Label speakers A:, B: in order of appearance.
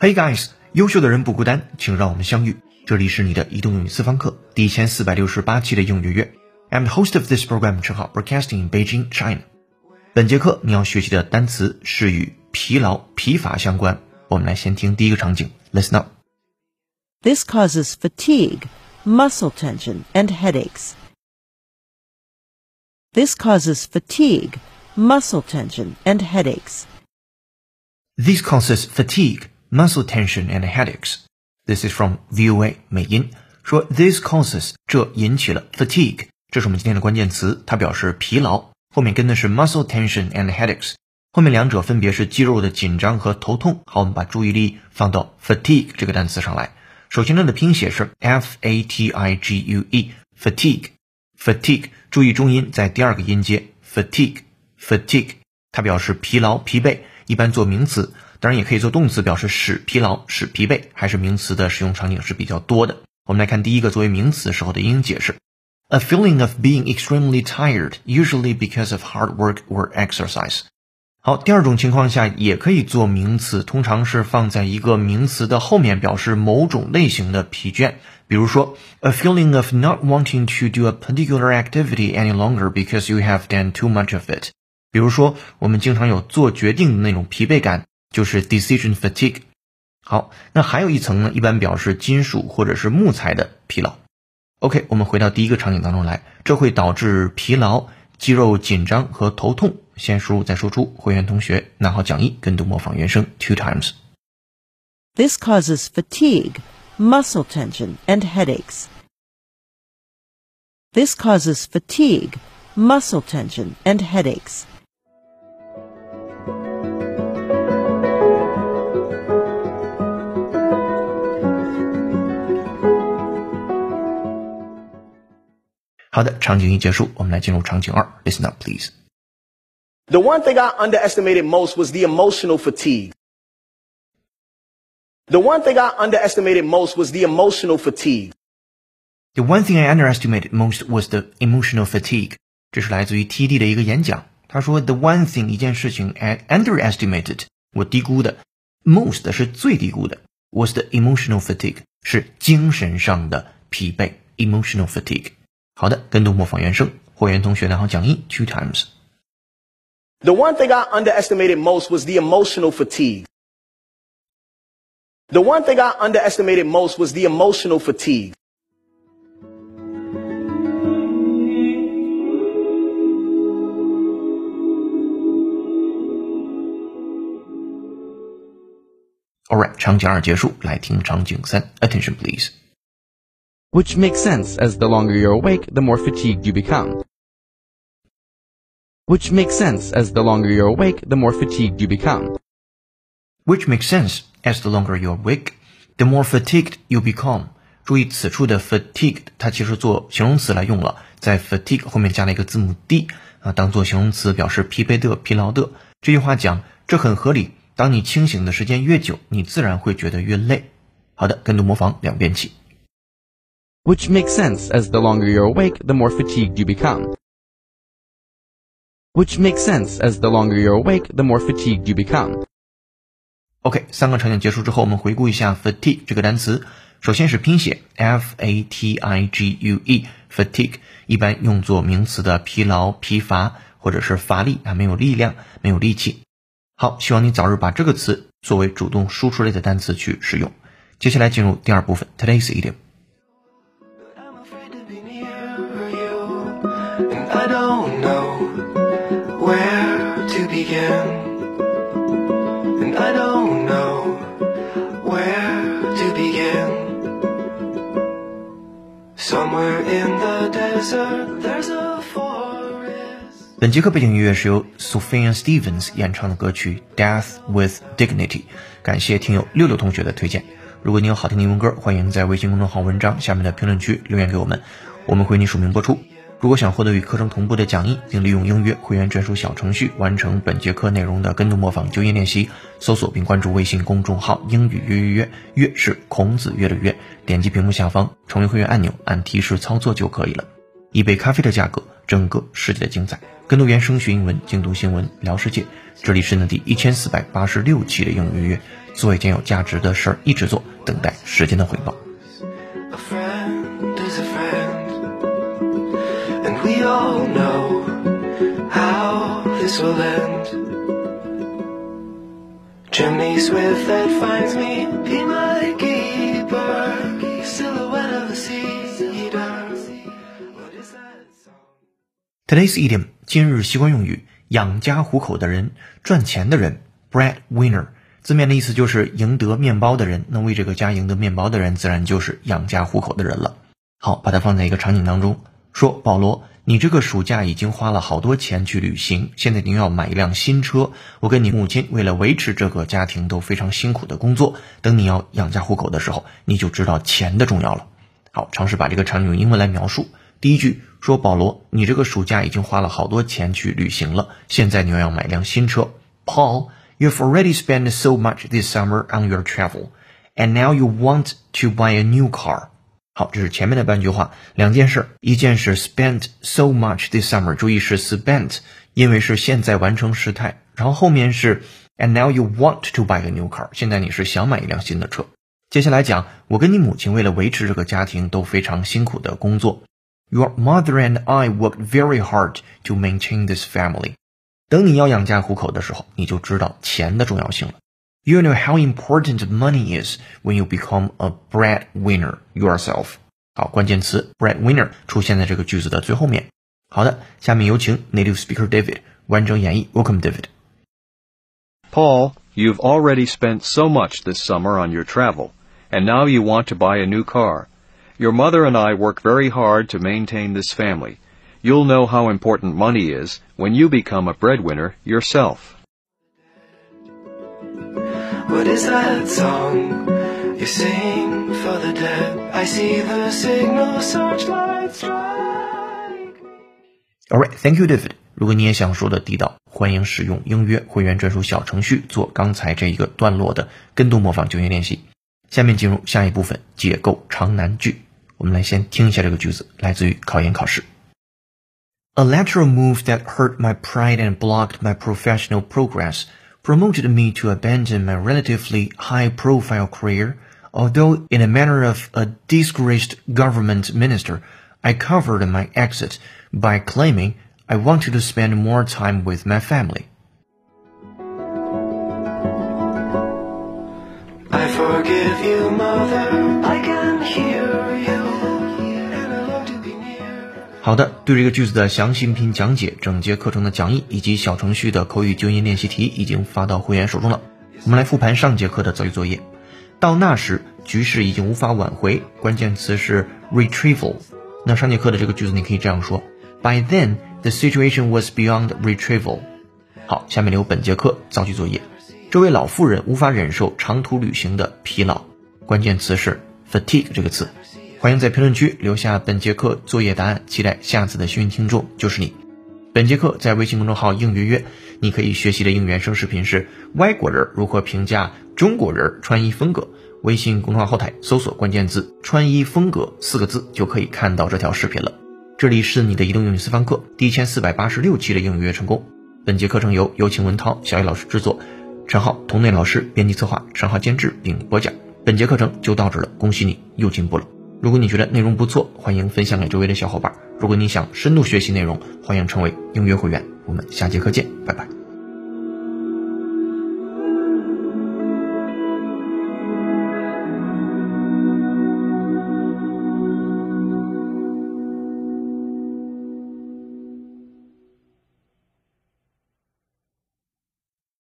A: Hey guys，优秀的人不孤单，请让我们相遇。这里是你的移动英语私房课第一千四百六十八期的英语月。I'm the host of this program，陈浩，broadcasting in Beijing, China。本节课你要学习的单词是与疲劳、疲乏相关。我们来先听第一个场景，Listen up。
B: This causes fatigue, muscle tension, and headaches. This causes fatigue, muscle tension, and headaches.
A: This causes fatigue, muscle tension, and headaches. This is from VOA 美音说 This causes 这引起了 fatigue，这是我们今天的关键词，它表示疲劳。后面跟的是 muscle tension and headaches，后面两者分别是肌肉的紧张和头痛。好，我们把注意力放到 fatigue 这个单词上来。首先它的拼写是 f a t i g u e，fatigue，fatigue，注意重音在第二个音节 fatigue，fatigue，它表示疲劳、疲惫，一般做名词，当然也可以做动词，表示使疲劳、使疲惫，还是名词的使用场景是比较多的。我们来看第一个作为名词时候的英语解释：a feeling of being extremely tired, usually because of hard work or exercise。好，第二种情况下也可以做名词，通常是放在一个名词的后面，表示某种类型的疲倦。比如说，a feeling of not wanting to do a particular activity any longer because you have done too much of it。比如说，我们经常有做决定的那种疲惫感，就是 decision fatigue。好，那还有一层呢，一般表示金属或者是木材的疲劳。OK，我们回到第一个场景当中来，这会导致疲劳、肌肉紧张和头痛。先输入再输出，会员同学拿好讲义，跟读模仿原声 two times。
B: This causes fatigue, muscle tension, and headaches. This causes fatigue, muscle tension, and headaches.
A: 好的，场景一结束，我们来进入场景二，listen up please。
C: The one thing I underestimated most was the emotional fatigue. The one thing I underestimated most was the emotional fatigue.
A: The one thing I underestimated most was the emotional fatigue。这是来自于 TD 的一个演讲。他说，the one thing 一件事情，I underestimated 我低估的，most 是最低估的，was the emotional fatigue 是精神上的疲惫，emotional fatigue。 好的，跟读模仿原声，会员同学拿好讲义 two times。
C: The one thing I underestimated most was the emotional fatigue. The one thing I underestimated most was the emotional fatigue.
A: Alright，场景二结束，来听场景三，Attention please。
D: Which makes sense as the longer you're awake, the more fatigued you become. Which makes sense as the longer you're awake, the more fatigued you become.
A: Which makes sense as the longer you're awake, the more fatigued you become. 注意此处的 fatigued，它其实做形容词来用了，在 fatigue 后面加了一个字母 d 啊，当做形容词表示疲惫的、疲劳的。这句话讲，这很合理。当你清醒的时间越久，你自然会觉得越累。好的，跟读模仿两遍起。
D: Which makes sense as the longer you're awake, the more fatigued you become. Which makes sense as the longer you're awake, the more fatigued you become.
A: OK，三个场景结束之后，我们回顾一下 fatigue 这个单词。首先是拼写 f a t i g u e，fatigue 一般用作名词的疲劳、疲乏或者是乏力啊，没有力量、没有力气。好，希望你早日把这个词作为主动输出类的单词去使用。接下来进入第二部分，today's idiom。
E: I don't know where to begin. And I don't know where to begin. Somewhere in the desert, there's a forest.
A: 本节课背景音乐是由 Sophia Stevens 演唱的歌曲《Death with Dignity》，感谢听友六六同学的推荐。如果你有好听的英文歌，欢迎在微信公众号文章下面的评论区留言给我们，我们会为你署名播出。如果想获得与课程同步的讲义，并利用英约会员专属小程序完成本节课内容的跟读模仿纠音练习，搜索并关注微信公众号“英语约约约”，约是孔子约的约，点击屏幕下方成为会员按钮，按提示操作就可以了。一杯咖啡的价格，整个世界的精彩。跟读原声学英文，精读新闻，聊世界。这里是呢第一千四百八十六期的英语约，做一件有价值的事儿，一直做，等待时间的回报。
E: A friend is a friend. We all know how this will end. Chimney Swift that finds me, be my keeper, silhouette of a cedar. What is that song?
A: Today's idiom 今日习惯用语，养家糊口的人，赚钱的人，breadwinner。字面的意思就是赢得面包的人，那为这个家赢得面包的人，自然就是养家糊口的人了。好，把它放在一个场景当中，说保罗，你这个暑假已经花了好多钱去旅行，现在你又要买一辆新车。我跟你母亲为了维持这个家庭都非常辛苦的工作，等你要养家糊口的时候，你就知道钱的重要了。好，尝试把这个场景用英文来描述。第一句说保罗，你这个暑假已经花了好多钱去旅行了，现在你又要买辆新车。Paul, you've already spent so much this summer on your travel, and now you want to buy a new car. 好，这是前面的半句话，两件事，一件是 spent so much this summer，注意是 spent，因为是现在完成时态，然后后面是 and now you want to buy a new car，现在你是想买一辆新的车。接下来讲，我跟你母亲为了维持这个家庭都非常辛苦的工作。Your mother and I worked very hard to maintain this family. 等你要养家糊口的时候，你就知道钱的重要性了。You know how important money is when you become a breadwinner yourself. 好，关键词 breadwinner 出现在这个句子的最后面。好的，下面有请 native speaker David 完整演绎。Welcome, David.
F: Paul, you've already spent so much this summer on your travel, and now you want to buy a new car. Your mother and I work very hard to maintain this family. You'll know how important money is when you become a breadwinner yourself.
E: What is that song you sing for the dead? I see the signal searchlight strike.
A: Alright, thank you, David. 如果你也想说的地道，欢迎使用英约会员专属小程序做刚才这一个段落的跟读模仿就业练习。下面进入下一部分解构长难句。我们来先听一下这个句子，来自于考研考试。A lateral move that hurt my pride and blocked my professional progress promoted me to abandon my relatively high-profile career, although in the manner of a disgraced government minister, I covered my exit by claiming I wanted to spend more time with my family.
E: I forgive you, mother.
A: 好的，对这个句子的详细音频讲解、整节课程的讲义以及小程序的口语纠音练习题已经发到会员手中了。我们来复盘上节课的造句作业。到那时，局势已经无法挽回，关键词是 retrieval。那上节课的这个句子你可以这样说：By then, the situation was beyond retrieval。好，下面留本节课造句作业。这位老妇人无法忍受长途旅行的疲劳，关键词是 fatigue 这个词。欢迎在评论区留下本节课作业答案，期待下次的幸运听众就是你。本节课在微信公众号“应约约”，你可以学习的应原声视频是外国人如何评价中国人穿衣风格。微信公众号后台搜索关键字“穿衣风格”四个字，就可以看到这条视频了。这里是你的移动英语私房课第一千四百八十六期的应约成功。本节课程由有请文涛、小叶老师制作，陈浩、童内老师编辑策划，陈浩监制并播讲。本节课程就到这了，恭喜你又进步了。如果你觉得内容不错，欢迎分享给周围的小伙伴。如果你想深度学习内容，欢迎成为应约会员。我们下节课见，拜拜。